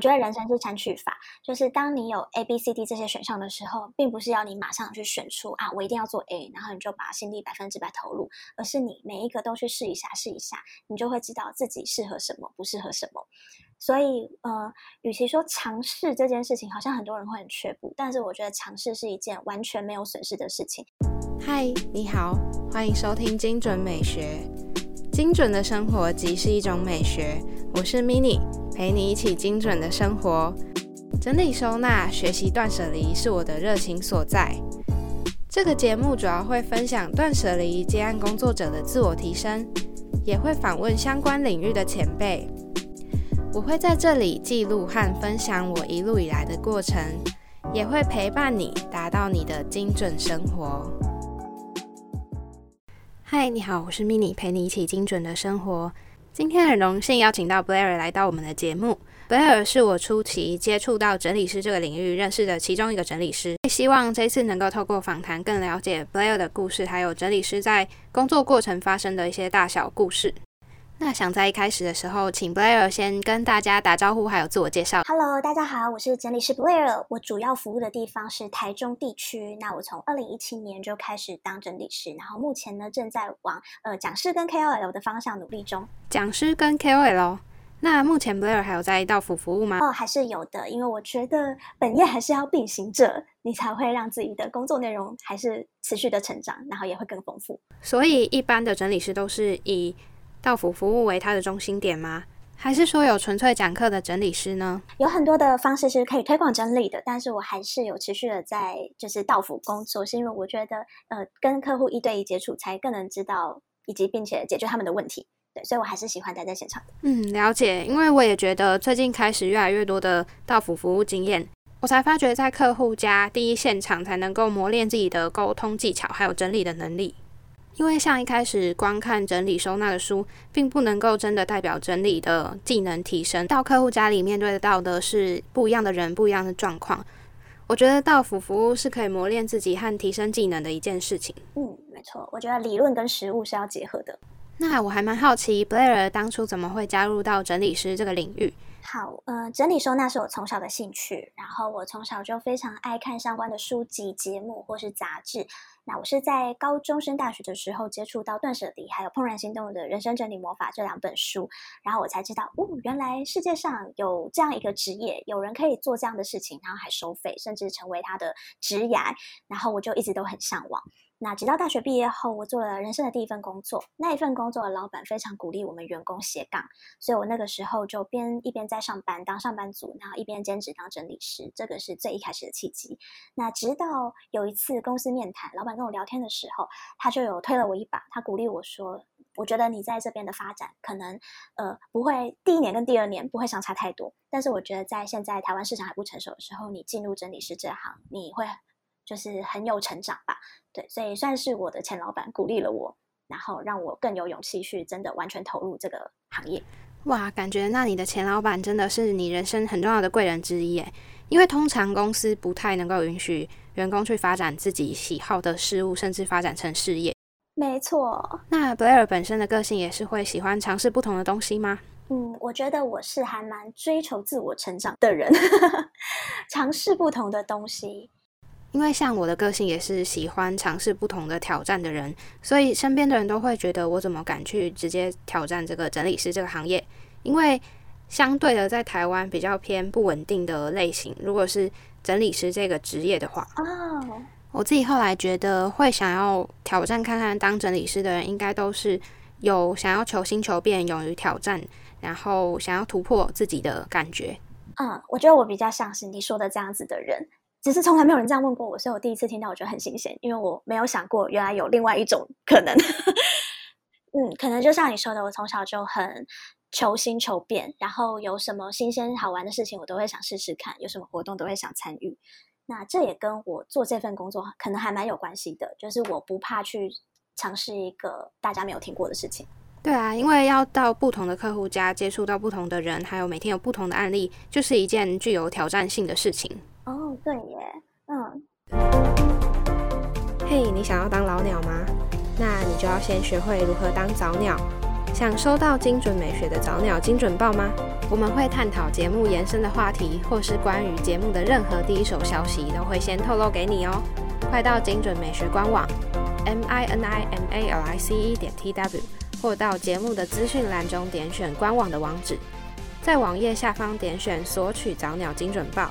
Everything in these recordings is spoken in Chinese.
我觉得人生是删去法，就是当你有 A、B、C、D 这些选项的时候，并不是要你马上去选出啊，我一定要做 A，然后你就把心力百分之百投入，而是你每一个都去试一下，试一下，你就会知道自己适合什么，不适合什么。所以，呃，与其说尝试这件事情，好像很多人会很却步，但是我觉得尝试是一件完全没有损失的事情。嗨，你好，欢迎收听精准美学。精准的生活即是一种美学。我是 Mini，陪你一起精准的生活。整理收纳、学习断舍离是我的热情所在。这个节目主要会分享断舍离接案工作者的自我提升，也会访问相关领域的前辈。我会在这里记录和分享我一路以来的过程，也会陪伴你达到你的精准生活。嗨，你好，我是 Mini，陪你一起精准的生活。今天很荣幸邀请到 Blair 来到我们的节目。Blair 是我初期接触到整理师这个领域认识的其中一个整理师。希望这次能够透过访谈更了解 Blair 的故事，还有整理师在工作过程发生的一些大小故事。那想在一开始的时候，请 Blair 先跟大家打招呼，还有自我介绍。Hello，大家好，我是整理师 Blair，我主要服务的地方是台中地区。那我从二零一七年就开始当整理师，然后目前呢正在往呃讲师跟 KOL 的方向努力中。讲师跟 KOL，那目前 Blair 还有在到府服务吗？哦，还是有的，因为我觉得本业还是要并行着，你才会让自己的工作内容还是持续的成长，然后也会更丰富。所以一般的整理师都是以到府服务为它的中心点吗？还是说有纯粹讲课的整理师呢？有很多的方式是可以推广整理的，但是我还是有持续的在就是道府工作，是因为我觉得呃跟客户一对一接触，才更能知道以及并且解决他们的问题。对，所以我还是喜欢待在现场的。嗯，了解。因为我也觉得最近开始越来越多的道府服务经验，我才发觉在客户家第一现场才能够磨练自己的沟通技巧，还有整理的能力。因为像一开始光看整理收纳的书，并不能够真的代表整理的技能提升。到客户家里面对得到的是不一样的人、不一样的状况。我觉得到府服务是可以磨练自己和提升技能的一件事情。嗯，没错，我觉得理论跟实务是要结合的。那我还蛮好奇，Blair 当初怎么会加入到整理师这个领域？好，呃，整理收纳是我从小的兴趣，然后我从小就非常爱看相关的书籍、节目或是杂志。那我是在高中升大学的时候接触到《断舍离》还有《怦然心动》的人生整理魔法这两本书，然后我才知道，哦，原来世界上有这样一个职业，有人可以做这样的事情，然后还收费，甚至成为他的职业。然后我就一直都很向往。那直到大学毕业后，我做了人生的第一份工作。那一份工作的老板非常鼓励我们员工斜杠，所以我那个时候就边一边在上班当上班族，然后一边兼职当整理师。这个是最一开始的契机。那直到有一次公司面谈，老板跟我聊天的时候，他就有推了我一把，他鼓励我说：“我觉得你在这边的发展可能呃不会第一年跟第二年不会相差太多，但是我觉得在现在台湾市场还不成熟的时候，你进入整理师这行，你会。”就是很有成长吧，对，所以算是我的前老板鼓励了我，然后让我更有勇气去真的完全投入这个行业。哇，感觉那你的前老板真的是你人生很重要的贵人之一诶，因为通常公司不太能够允许员工去发展自己喜好的事物，甚至发展成事业。没错。那 Blair 本身的个性也是会喜欢尝试不同的东西吗？嗯，我觉得我是还蛮追求自我成长的人，尝试不同的东西。因为像我的个性也是喜欢尝试不同的挑战的人，所以身边的人都会觉得我怎么敢去直接挑战这个整理师这个行业？因为相对的，在台湾比较偏不稳定的类型，如果是整理师这个职业的话，哦，我自己后来觉得会想要挑战看看当整理师的人，应该都是有想要求新求变、勇于挑战，然后想要突破自己的感觉。嗯，我觉得我比较像是你说的这样子的人。只是从来没有人这样问过我，所以我第一次听到，我觉得很新鲜，因为我没有想过原来有另外一种可能。嗯，可能就像你说的，我从小就很求新求变，然后有什么新鲜好玩的事情，我都会想试试看；有什么活动都会想参与。那这也跟我做这份工作可能还蛮有关系的，就是我不怕去尝试一个大家没有听过的事情。对啊，因为要到不同的客户家接触到不同的人，还有每天有不同的案例，就是一件具有挑战性的事情。哦，对耶，嗯。嘿，你想要当老鸟吗？那你就要先学会如何当早鸟。想收到精准美学的早鸟精准报吗？我们会探讨节目延伸的话题，或是关于节目的任何第一手消息，都会先透露给你哦。快到精准美学官网 m i n i m a l i c e 点 t w，或到节目的资讯栏中点选官网的网址，在网页下方点选索取早鸟精准报。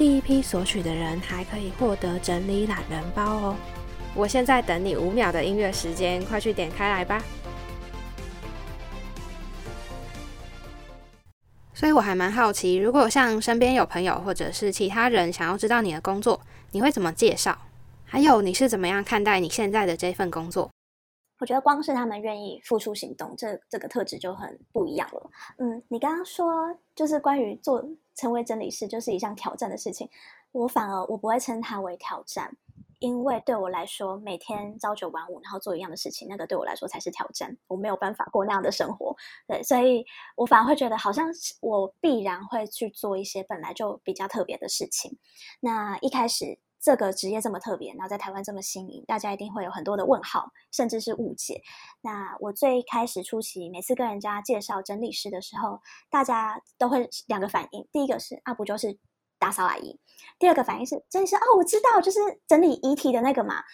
第一批索取的人还可以获得整理懒人包哦。我现在等你五秒的音乐时间，快去点开来吧。所以我还蛮好奇，如果像身边有朋友或者是其他人想要知道你的工作，你会怎么介绍？还有你是怎么样看待你现在的这份工作？我觉得光是他们愿意付出行动，这这个特质就很不一样了。嗯，你刚刚说就是关于做成为整理师就是一项挑战的事情，我反而我不会称它为挑战。因为对我来说，每天朝九晚五，然后做一样的事情，那个对我来说才是挑战。我没有办法过那样的生活，对，所以我反而会觉得，好像我必然会去做一些本来就比较特别的事情。那一开始这个职业这么特别，然后在台湾这么新颖，大家一定会有很多的问号，甚至是误解。那我最开始初期，每次跟人家介绍整理师的时候，大家都会两个反应，第一个是啊，不就是。打扫阿姨，第二个反应是真的是哦，我知道，就是整理遗体的那个嘛，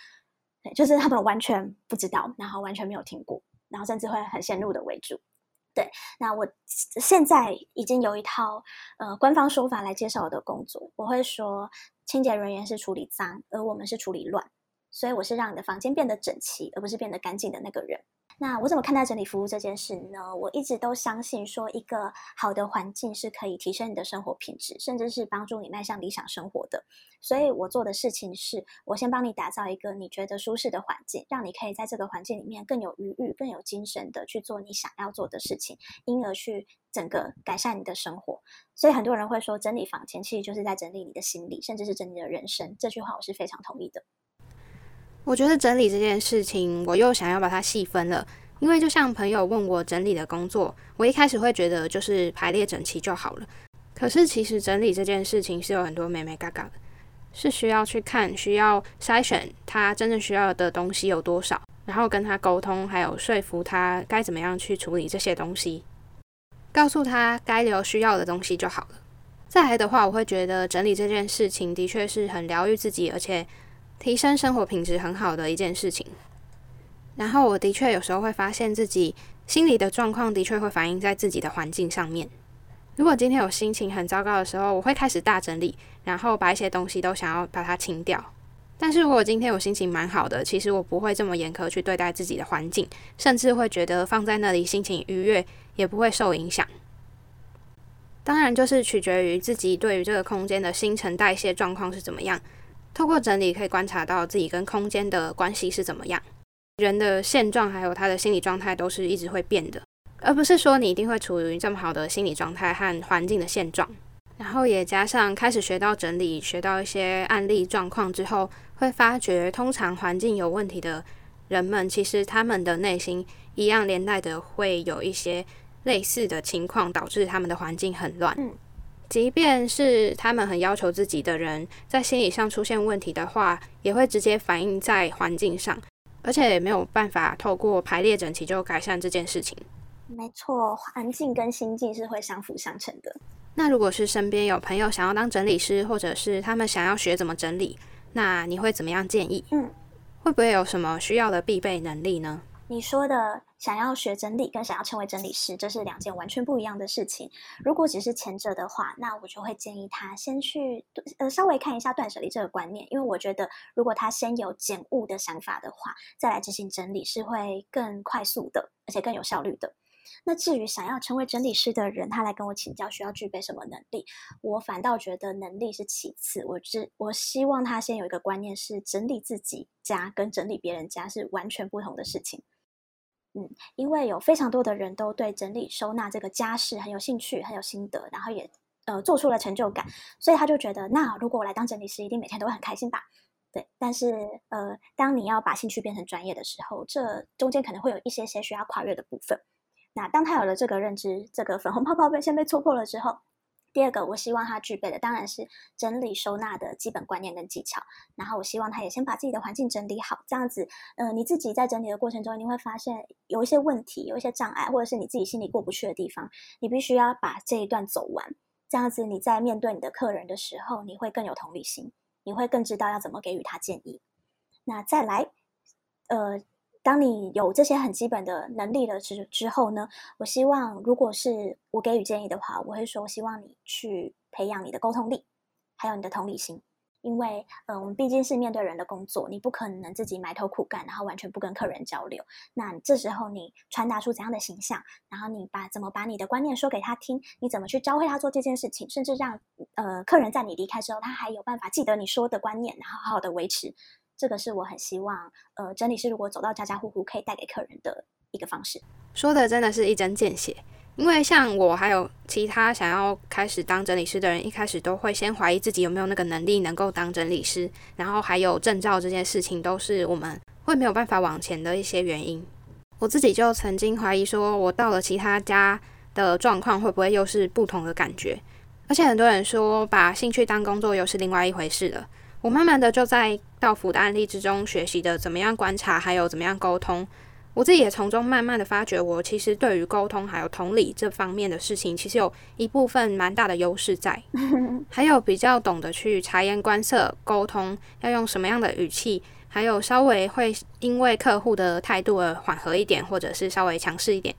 对，就是他们完全不知道，然后完全没有听过，然后甚至会很陷入的为主。对，那我现在已经有一套呃官方说法来介绍我的工作，我会说清洁人员是处理脏，而我们是处理乱，所以我是让你的房间变得整齐，而不是变得干净的那个人。那我怎么看待整理服务这件事呢？我一直都相信，说一个好的环境是可以提升你的生活品质，甚至是帮助你迈向理想生活的。所以我做的事情是，我先帮你打造一个你觉得舒适的环境，让你可以在这个环境里面更有余裕、更有精神的去做你想要做的事情，因而去整个改善你的生活。所以很多人会说，整理房间其实就是在整理你的心理，甚至是整理的人生。这句话我是非常同意的。我觉得整理这件事情，我又想要把它细分了，因为就像朋友问我整理的工作，我一开始会觉得就是排列整齐就好了。可是其实整理这件事情是有很多美美嘎嘎的，是需要去看、需要筛选他真正需要的东西有多少，然后跟他沟通，还有说服他该怎么样去处理这些东西，告诉他该留需要的东西就好了。再来的话，我会觉得整理这件事情的确是很疗愈自己，而且。提升生活品质很好的一件事情。然后我的确有时候会发现自己心理的状况的确会反映在自己的环境上面。如果今天有心情很糟糕的时候，我会开始大整理，然后把一些东西都想要把它清掉。但是如果今天我心情蛮好的，其实我不会这么严苛去对待自己的环境，甚至会觉得放在那里心情愉悦，也不会受影响。当然，就是取决于自己对于这个空间的新陈代谢状况是怎么样。透过整理，可以观察到自己跟空间的关系是怎么样。人的现状还有他的心理状态都是一直会变的，而不是说你一定会处于这么好的心理状态和环境的现状。然后也加上开始学到整理，学到一些案例状况之后，会发觉通常环境有问题的人们，其实他们的内心一样连带的会有一些类似的情况，导致他们的环境很乱。即便是他们很要求自己的人，在心理上出现问题的话，也会直接反映在环境上，而且也没有办法透过排列整齐就改善这件事情。没错，环境跟心境是会相辅相成的。那如果是身边有朋友想要当整理师，或者是他们想要学怎么整理，那你会怎么样建议？嗯，会不会有什么需要的必备能力呢？你说的想要学整理跟想要成为整理师，这是两件完全不一样的事情。如果只是前者的话，那我就会建议他先去呃稍微看一下断舍离这个观念，因为我觉得如果他先有减物的想法的话，再来执行整理是会更快速的，而且更有效率的。那至于想要成为整理师的人，他来跟我请教需要具备什么能力，我反倒觉得能力是其次。我只我希望他先有一个观念是整理自己家跟整理别人家是完全不同的事情。嗯，因为有非常多的人都对整理收纳这个家事很有兴趣，很有心得，然后也呃做出了成就感，所以他就觉得，那如果我来当整理师，一定每天都会很开心吧？对。但是呃，当你要把兴趣变成专业的时候，这中间可能会有一些些需要跨越的部分。那当他有了这个认知，这个粉红泡泡被先被戳破了之后，第二个，我希望他具备的当然是整理收纳的基本观念跟技巧。然后我希望他也先把自己的环境整理好，这样子，呃，你自己在整理的过程中，你会发现有一些问题，有一些障碍，或者是你自己心里过不去的地方，你必须要把这一段走完。这样子你在面对你的客人的时候，你会更有同理心，你会更知道要怎么给予他建议。那再来，呃。当你有这些很基本的能力了之之后呢，我希望如果是我给予建议的话，我会说，希望你去培养你的沟通力，还有你的同理心，因为，嗯，我们毕竟是面对人的工作，你不可能自己埋头苦干，然后完全不跟客人交流。那这时候你传达出怎样的形象，然后你把怎么把你的观念说给他听，你怎么去教会他做这件事情，甚至让呃客人在你离开之后，他还有办法记得你说的观念，然后好好的维持。这个是我很希望，呃，整理师如果走到家家户户可以带给客人的一个方式。说的真的是一针见血，因为像我还有其他想要开始当整理师的人，一开始都会先怀疑自己有没有那个能力能够当整理师，然后还有证照这件事情都是我们会没有办法往前的一些原因。我自己就曾经怀疑说，我到了其他家的状况会不会又是不同的感觉？而且很多人说，把兴趣当工作又是另外一回事了。我慢慢的就在道府的案例之中学习的怎么样观察，还有怎么样沟通。我自己也从中慢慢的发觉，我其实对于沟通还有同理这方面的事情，其实有一部分蛮大的优势在。还有比较懂得去察言观色，沟通要用什么样的语气，还有稍微会因为客户的态度而缓和一点，或者是稍微强势一点。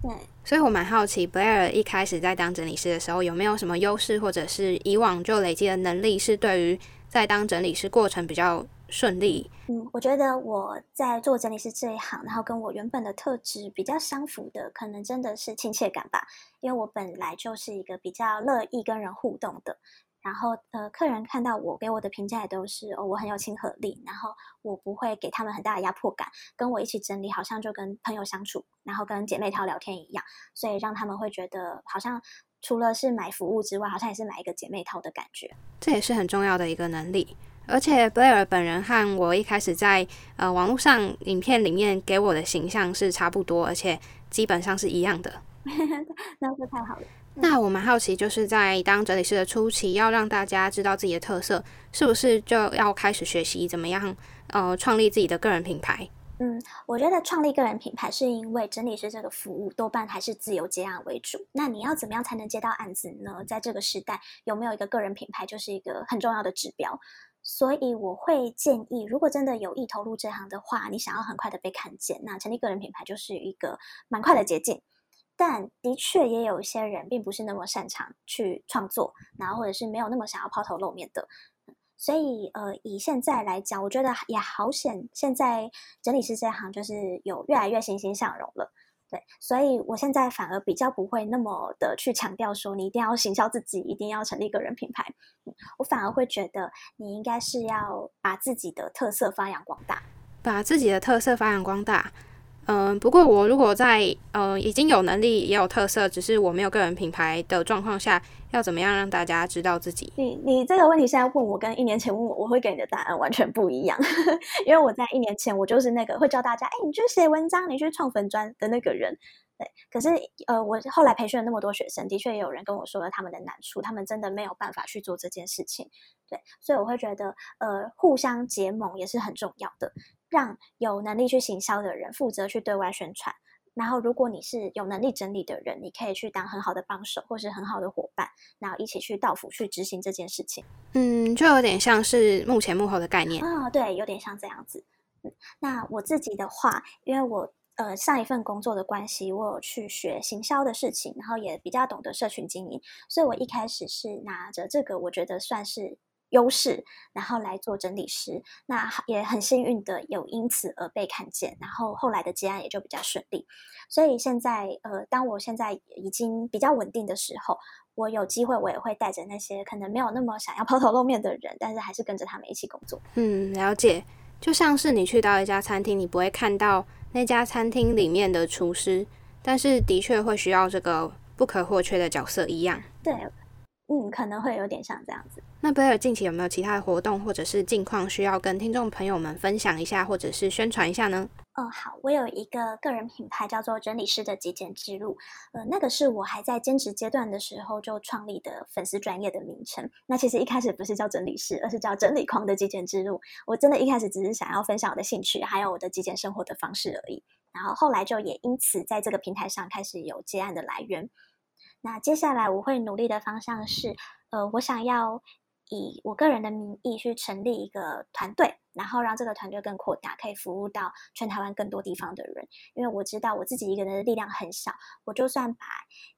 对，所以我蛮好奇，Blair 一开始在当整理师的时候，有没有什么优势，或者是以往就累积的能力，是对于在当整理师过程比较顺利。嗯，我觉得我在做整理师这一行，然后跟我原本的特质比较相符的，可能真的是亲切感吧。因为我本来就是一个比较乐意跟人互动的，然后呃，客人看到我给我的评价也都是哦，我很有亲和力，然后我不会给他们很大的压迫感，跟我一起整理好像就跟朋友相处，然后跟姐妹淘聊天一样，所以让他们会觉得好像。除了是买服务之外，好像也是买一个姐妹套的感觉。这也是很重要的一个能力。而且 Blair 本人和我一开始在呃网络上影片里面给我的形象是差不多，而且基本上是一样的。那是太好了。那我蛮好奇，就是在当整理师的初期，要让大家知道自己的特色，是不是就要开始学习怎么样呃创立自己的个人品牌？嗯，我觉得创立个人品牌是因为整理师这个服务多半还是自由接案为主。那你要怎么样才能接到案子呢？在这个时代，有没有一个个人品牌就是一个很重要的指标。所以我会建议，如果真的有意投入这行的话，你想要很快的被看见，那成立个人品牌就是一个蛮快的捷径。但的确也有一些人并不是那么擅长去创作，然后或者是没有那么想要抛头露面的。所以，呃，以现在来讲，我觉得也好显。现在整理师这行就是有越来越欣欣向荣了，对。所以我现在反而比较不会那么的去强调说你一定要行销自己，一定要成立个人品牌。我反而会觉得你应该是要把自己的特色发扬光大，把自己的特色发扬光大。嗯，不过我如果在呃已经有能力也有特色，只是我没有个人品牌的状况下，要怎么样让大家知道自己？你你这个问题现在问我，跟一年前问我，我会给你的答案完全不一样。因为我在一年前，我就是那个会教大家，哎，你去写文章，你去创粉砖的那个人。对，可是呃，我后来培训了那么多学生，的确也有人跟我说了他们的难处，他们真的没有办法去做这件事情。对，所以我会觉得，呃，互相结盟也是很重要的。让有能力去行销的人负责去对外宣传，然后如果你是有能力整理的人，你可以去当很好的帮手或是很好的伙伴，然后一起去到府去执行这件事情。嗯，就有点像是幕前幕后的概念啊，对，有点像这样子。嗯，那我自己的话，因为我呃上一份工作的关系，我有去学行销的事情，然后也比较懂得社群经营，所以我一开始是拿着这个，我觉得算是。优势，然后来做整理师，那也很幸运的有因此而被看见，然后后来的接案也就比较顺利。所以现在，呃，当我现在已经比较稳定的时候，我有机会，我也会带着那些可能没有那么想要 抛头露面的人，但是还是跟着他们一起工作。嗯，了解。就像是你去到一家餐厅，你不会看到那家餐厅里面的厨师，但是的确会需要这个不可或缺的角色一样。对。嗯，可能会有点像这样子。那贝尔近期有没有其他的活动或者是近况需要跟听众朋友们分享一下，或者是宣传一下呢？哦，好，我有一个个人品牌叫做整理师的极简之路，呃，那个是我还在兼职阶段的时候就创立的粉丝专业的名称。那其实一开始不是叫整理师，而是叫整理狂的极简之路。我真的一开始只是想要分享我的兴趣，还有我的极简生活的方式而已。然后后来就也因此在这个平台上开始有接案的来源。那接下来我会努力的方向是，呃，我想要以我个人的名义去成立一个团队。然后让这个团队更扩大，可以服务到全台湾更多地方的人。因为我知道我自己一个人的力量很小，我就算把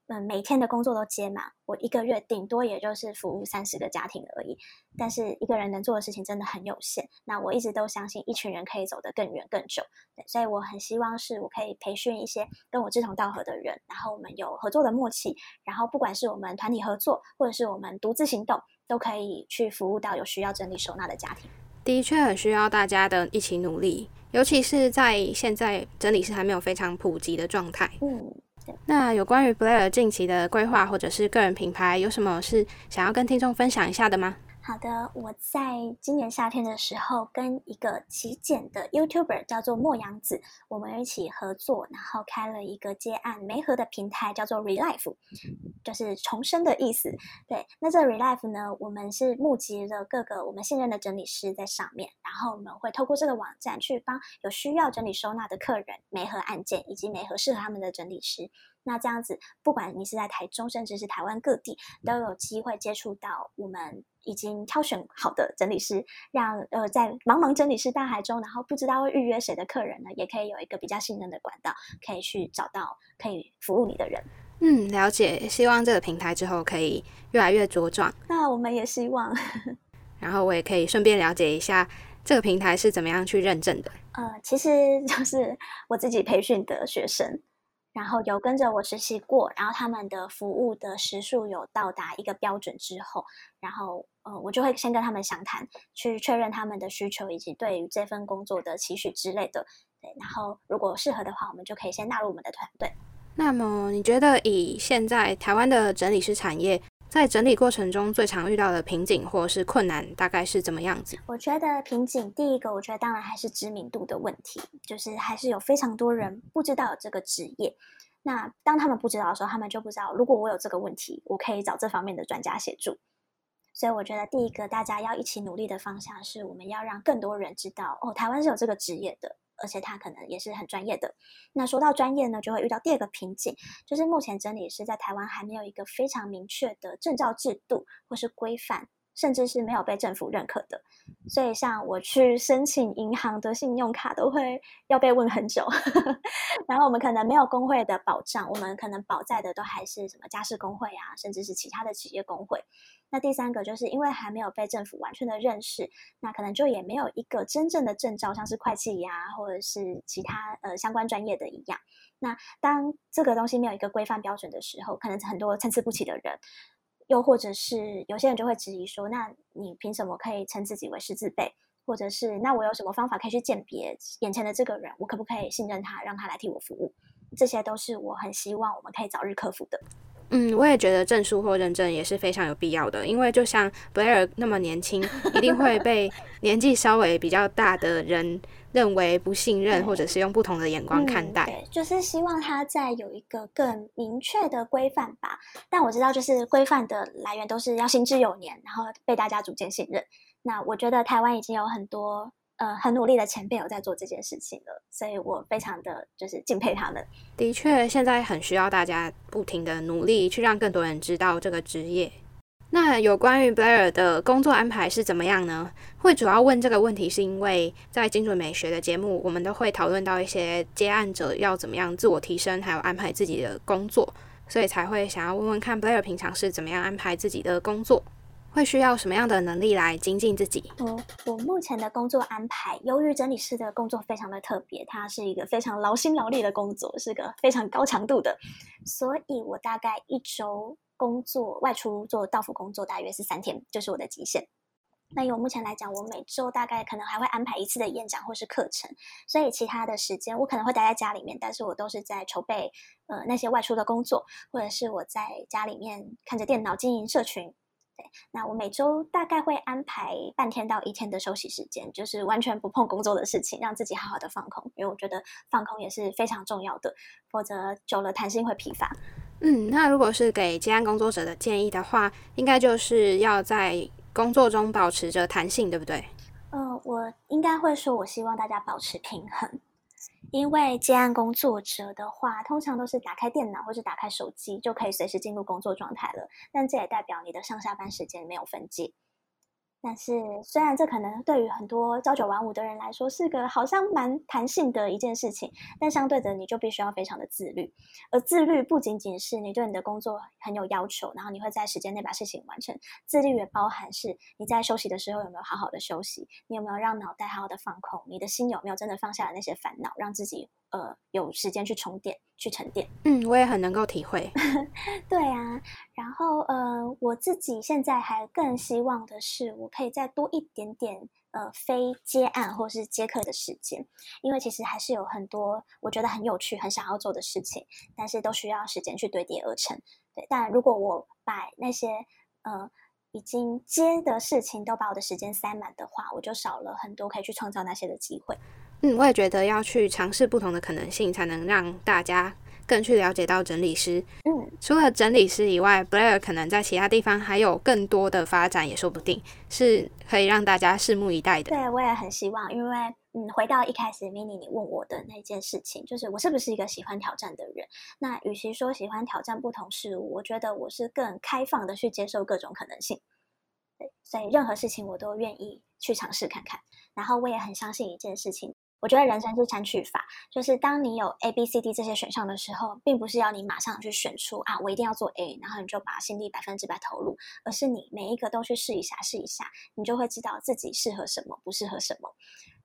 嗯每天的工作都接满，我一个月顶多也就是服务三十个家庭而已。但是一个人能做的事情真的很有限。那我一直都相信一群人可以走得更远更久，所以我很希望是我可以培训一些跟我志同道合的人，然后我们有合作的默契，然后不管是我们团体合作，或者是我们独自行动，都可以去服务到有需要整理收纳的家庭。的确很需要大家的一起努力，尤其是在现在整理师还没有非常普及的状态。嗯，那有关于 Blair 近期的规划或者是个人品牌，有什么是想要跟听众分享一下的吗？好的，我在今年夏天的时候，跟一个极简的 YouTuber 叫做莫阳子，我们一起合作，然后开了一个接案媒合的平台，叫做 Relife，就是重生的意思。对，那这 Relife 呢，我们是募集了各个我们信任的整理师在上面，然后我们会透过这个网站去帮有需要整理收纳的客人媒合案件，以及媒合适合他们的整理师。那这样子，不管你是在台中，甚至是台湾各地，都有机会接触到我们已经挑选好的整理师，让呃在茫茫整理师大海中，然后不知道会预约谁的客人呢，也可以有一个比较信任的管道，可以去找到可以服务你的人。嗯，了解。希望这个平台之后可以越来越茁壮。那我们也希望。然后我也可以顺便了解一下这个平台是怎么样去认证的。呃，其实就是我自己培训的学生。然后有跟着我实习过，然后他们的服务的时数有到达一个标准之后，然后呃，我就会先跟他们详谈，去确认他们的需求以及对于这份工作的期许之类的。对，然后如果适合的话，我们就可以先纳入我们的团队。那么你觉得以现在台湾的整理师产业？在整理过程中最常遇到的瓶颈或是困难大概是怎么样子？我觉得瓶颈第一个，我觉得当然还是知名度的问题，就是还是有非常多人不知道有这个职业。那当他们不知道的时候，他们就不知道，如果我有这个问题，我可以找这方面的专家协助。所以我觉得第一个大家要一起努力的方向是，我们要让更多人知道，哦，台湾是有这个职业的。而且他可能也是很专业的。那说到专业呢，就会遇到第二个瓶颈，就是目前整理师在台湾还没有一个非常明确的证照制度或是规范。甚至是没有被政府认可的，所以像我去申请银行的信用卡都会要被问很久。然后我们可能没有工会的保障，我们可能保在的都还是什么家事工会啊，甚至是其他的企业工会。那第三个就是因为还没有被政府完全的认识，那可能就也没有一个真正的证照，像是会计呀，或者是其他呃相关专业的一样。那当这个东西没有一个规范标准的时候，可能很多参差不齐的人。又或者是有些人就会质疑说：“那你凭什么可以称自己为识字辈？或者是那我有什么方法可以去鉴别眼前的这个人？我可不可以信任他，让他来替我服务？这些都是我很希望我们可以早日克服的。”嗯，我也觉得证书或认证也是非常有必要的，因为就像 Blair 那么年轻，一定会被 年纪稍微比较大的人。认为不信任，或者是用不同的眼光看待，对，就是希望他在有一个更明确的规范吧。但我知道，就是规范的来源都是要行之有年，然后被大家逐渐信任。那我觉得台湾已经有很多呃很努力的前辈有在做这件事情了，所以我非常的就是敬佩他们。的确，现在很需要大家不停的努力，去让更多人知道这个职业。那有关于 Blair 的工作安排是怎么样呢？会主要问这个问题，是因为在精准美学的节目，我们都会讨论到一些接案者要怎么样自我提升，还有安排自己的工作，所以才会想要问问看 Blair 平常是怎么样安排自己的工作，会需要什么样的能力来精进自己。我我目前的工作安排，由于整理师的工作非常的特别，它是一个非常劳心劳力的工作，是个非常高强度的，所以我大概一周。工作外出做到府工作大约是三天，就是我的极限。那以我目前来讲，我每周大概可能还会安排一次的演讲或是课程，所以其他的时间我可能会待在家里面，但是我都是在筹备呃那些外出的工作，或者是我在家里面看着电脑经营社群，对，那我每周大概会安排半天到一天的休息时间，就是完全不碰工作的事情，让自己好好的放空。因为我觉得放空也是非常重要的，否则久了弹性会疲乏。嗯，那如果是给接案工作者的建议的话，应该就是要在工作中保持着弹性，对不对？嗯，我应该会说，我希望大家保持平衡。因为接案工作者的话，通常都是打开电脑或是打开手机就可以随时进入工作状态了，但这也代表你的上下班时间没有分界。但是，虽然这可能对于很多朝九晚五的人来说是个好像蛮弹性的一件事情，但相对的，你就必须要非常的自律。而自律不仅仅是你对你的工作很有要求，然后你会在时间内把事情完成。自律也包含是你在休息的时候有没有好好的休息，你有没有让脑袋好好的放空，你的心有没有真的放下了那些烦恼，让自己。呃，有时间去充电、去沉淀。嗯，我也很能够体会。对啊，然后呃，我自己现在还更希望的是，我可以再多一点点呃非接案或是接客的时间，因为其实还是有很多我觉得很有趣、很想要做的事情，但是都需要时间去堆叠而成。对，但如果我把那些呃已经接的事情都把我的时间塞满的话，我就少了很多可以去创造那些的机会。嗯，我也觉得要去尝试不同的可能性，才能让大家更去了解到整理师。嗯，除了整理师以外，Blair 可能在其他地方还有更多的发展，也说不定，是可以让大家拭目以待的。对，我也很希望，因为嗯，回到一开始 Mini 你问我的那件事情，就是我是不是一个喜欢挑战的人？那与其说喜欢挑战不同事物，我觉得我是更开放的去接受各种可能性。对，所以任何事情我都愿意去尝试看看。然后我也很相信一件事情。我觉得人生是删去法，就是当你有 A、B、C、D 这些选项的时候，并不是要你马上去选出啊，我一定要做 A，然后你就把心力百分之百投入，而是你每一个都去试一下，试一下，你就会知道自己适合什么，不适合什么。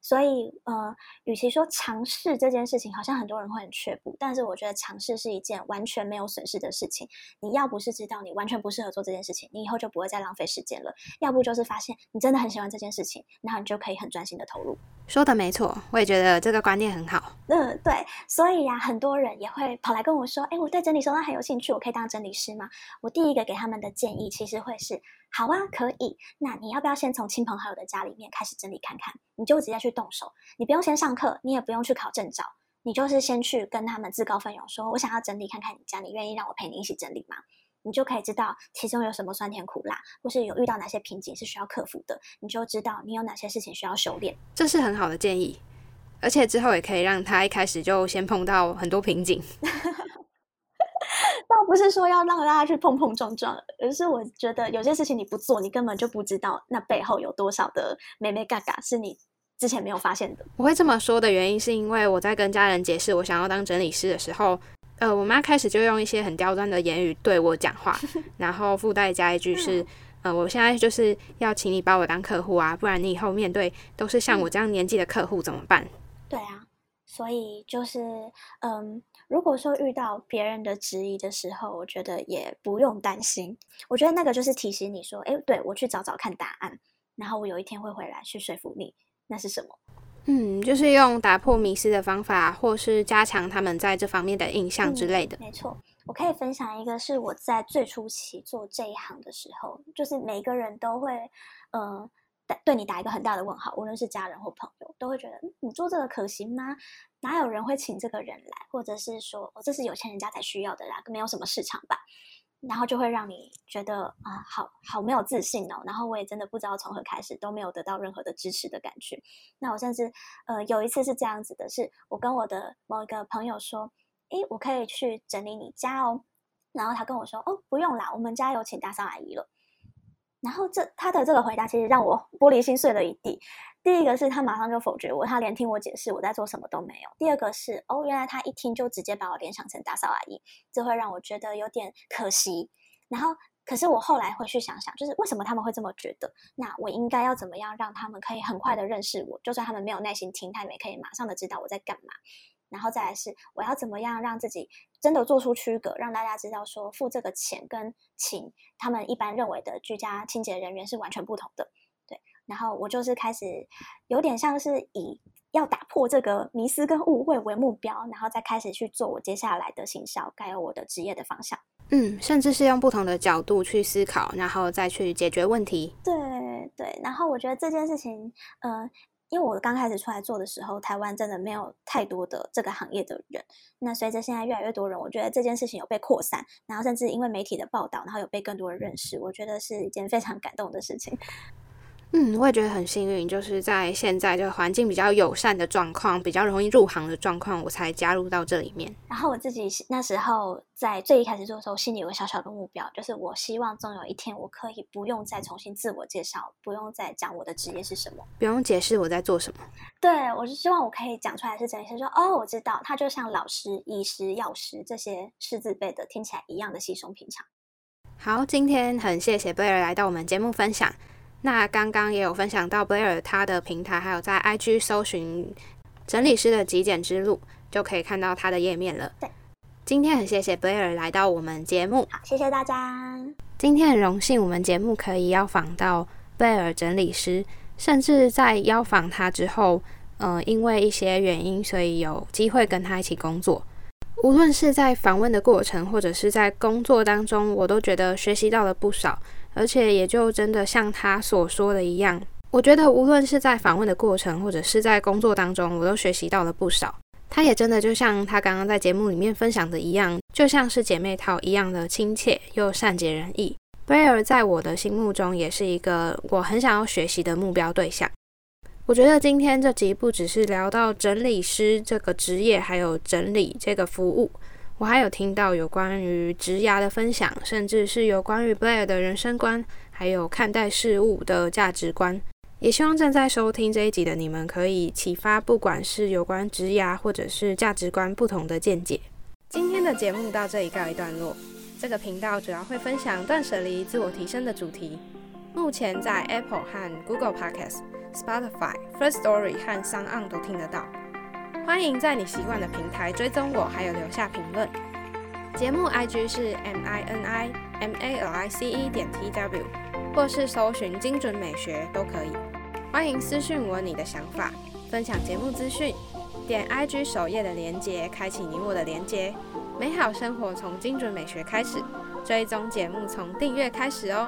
所以，呃，与其说尝试这件事情，好像很多人会很却步，但是我觉得尝试是一件完全没有损失的事情。你要不是知道你完全不适合做这件事情，你以后就不会再浪费时间了；要不就是发现你真的很喜欢这件事情，然后你就可以很专心的投入。说的没错，我也觉得这个观念很好。嗯，对，所以呀，很多人也会跑来跟我说：“哎，我对整理收纳很有兴趣，我可以当整理师吗？”我第一个给他们的建议，其实会是。好啊，可以。那你要不要先从亲朋好友的家里面开始整理看看？你就直接去动手，你不用先上课，你也不用去考证照，你就是先去跟他们自告奋勇说：“我想要整理看看你家，你愿意让我陪你一起整理吗？”你就可以知道其中有什么酸甜苦辣，或是有遇到哪些瓶颈是需要克服的，你就知道你有哪些事情需要修炼。这是很好的建议，而且之后也可以让他一开始就先碰到很多瓶颈。倒不是说要让大家去碰碰撞撞，而是我觉得有些事情你不做，你根本就不知道那背后有多少的美美嘎嘎是你之前没有发现的。我会这么说的原因，是因为我在跟家人解释我想要当整理师的时候，呃，我妈开始就用一些很刁钻的言语对我讲话，然后附带加一句是，呃，我现在就是要请你把我当客户啊，不然你以后面对都是像我这样年纪的客户怎么办？对啊，所以就是，嗯。如果说遇到别人的质疑的时候，我觉得也不用担心。我觉得那个就是提醒你说：“哎，对我去找找看答案，然后我有一天会回来去说服你，那是什么？”嗯，就是用打破迷思的方法，或是加强他们在这方面的印象之类的。没错，我可以分享一个是我在最初期做这一行的时候，就是每个人都会，嗯。对你打一个很大的问号，无论是家人或朋友，都会觉得你做这个可行吗？哪有人会请这个人来？或者是说，哦，这是有钱人家才需要的啦，没有什么市场吧？然后就会让你觉得啊，好好没有自信哦。然后我也真的不知道从何开始，都没有得到任何的支持的感觉。那我甚至呃有一次是这样子的，是我跟我的某一个朋友说，诶，我可以去整理你家哦。然后他跟我说，哦，不用啦，我们家有请打扫阿姨了。然后这他的这个回答其实让我玻璃心碎了一地。第一个是他马上就否决我，他连听我解释我在做什么都没有。第二个是哦，原来他一听就直接把我联想成打扫阿姨，这会让我觉得有点可惜。然后可是我后来回去想想，就是为什么他们会这么觉得？那我应该要怎么样让他们可以很快的认识我？就算他们没有耐心听，他们也可以马上的知道我在干嘛。然后再来是我要怎么样让自己真的做出区隔，让大家知道说付这个钱跟请他们一般认为的居家清洁人员是完全不同的。对，然后我就是开始有点像是以要打破这个迷思跟误会为目标，然后再开始去做我接下来的行销，该有我的职业的方向。嗯，甚至是用不同的角度去思考，然后再去解决问题。对对，然后我觉得这件事情，呃，因为我刚开始出来做的时候，台湾真的没有太多的这个行业的人。那随着现在越来越多人，我觉得这件事情有被扩散，然后甚至因为媒体的报道，然后有被更多人认识，我觉得是一件非常感动的事情。嗯，我也觉得很幸运，就是在现在这个环境比较友善的状况，比较容易入行的状况，我才加入到这里面。然后我自己那时候在最一开始做的时候，心里有个小小的目标，就是我希望总有一天我可以不用再重新自我介绍，不用再讲我的职业是什么，不用解释我在做什么。对我是希望我可以讲出来是整理师说哦，我知道，他就像老师、医师、药师这些师字辈的，听起来一样的稀松平常。好，今天很谢谢贝尔来到我们节目分享。那刚刚也有分享到 Blair 他的平台，还有在 IG 搜寻整理师的极简之路，就可以看到他的页面了。对，今天很谢谢 Blair 来到我们节目，好，谢谢大家。今天很荣幸，我们节目可以邀访到贝尔整理师，甚至在邀访他之后，呃，因为一些原因，所以有机会跟他一起工作。无论是在访问的过程，或者是在工作当中，我都觉得学习到了不少。而且也就真的像他所说的一样，我觉得无论是在访问的过程，或者是在工作当中，我都学习到了不少。他也真的就像他刚刚在节目里面分享的一样，就像是姐妹淘一样的亲切又善解人意。b r a r 在我的心目中也是一个我很想要学习的目标对象。我觉得今天这集不只是聊到整理师这个职业，还有整理这个服务。我还有听到有关于职涯的分享，甚至是有关于 Blair 的人生观，还有看待事物的价值观。也希望正在收听这一集的你们可以启发，不管是有关职涯或者是价值观不同的见解。今天的节目到这里告一段落。这个频道主要会分享断舍离、自我提升的主题。目前在 Apple 和 Google Podcast、Spotify、First Story 和 s o n 都听得到。欢迎在你习惯的平台追踪我，还有留下评论。节目 IG 是 M I N I M A L I C E 点 T W，或是搜寻精准美学都可以。欢迎私讯我你的想法，分享节目资讯。点 IG 首页的连接，开启你我的连接。美好生活从精准美学开始，追踪节目从订阅开始哦。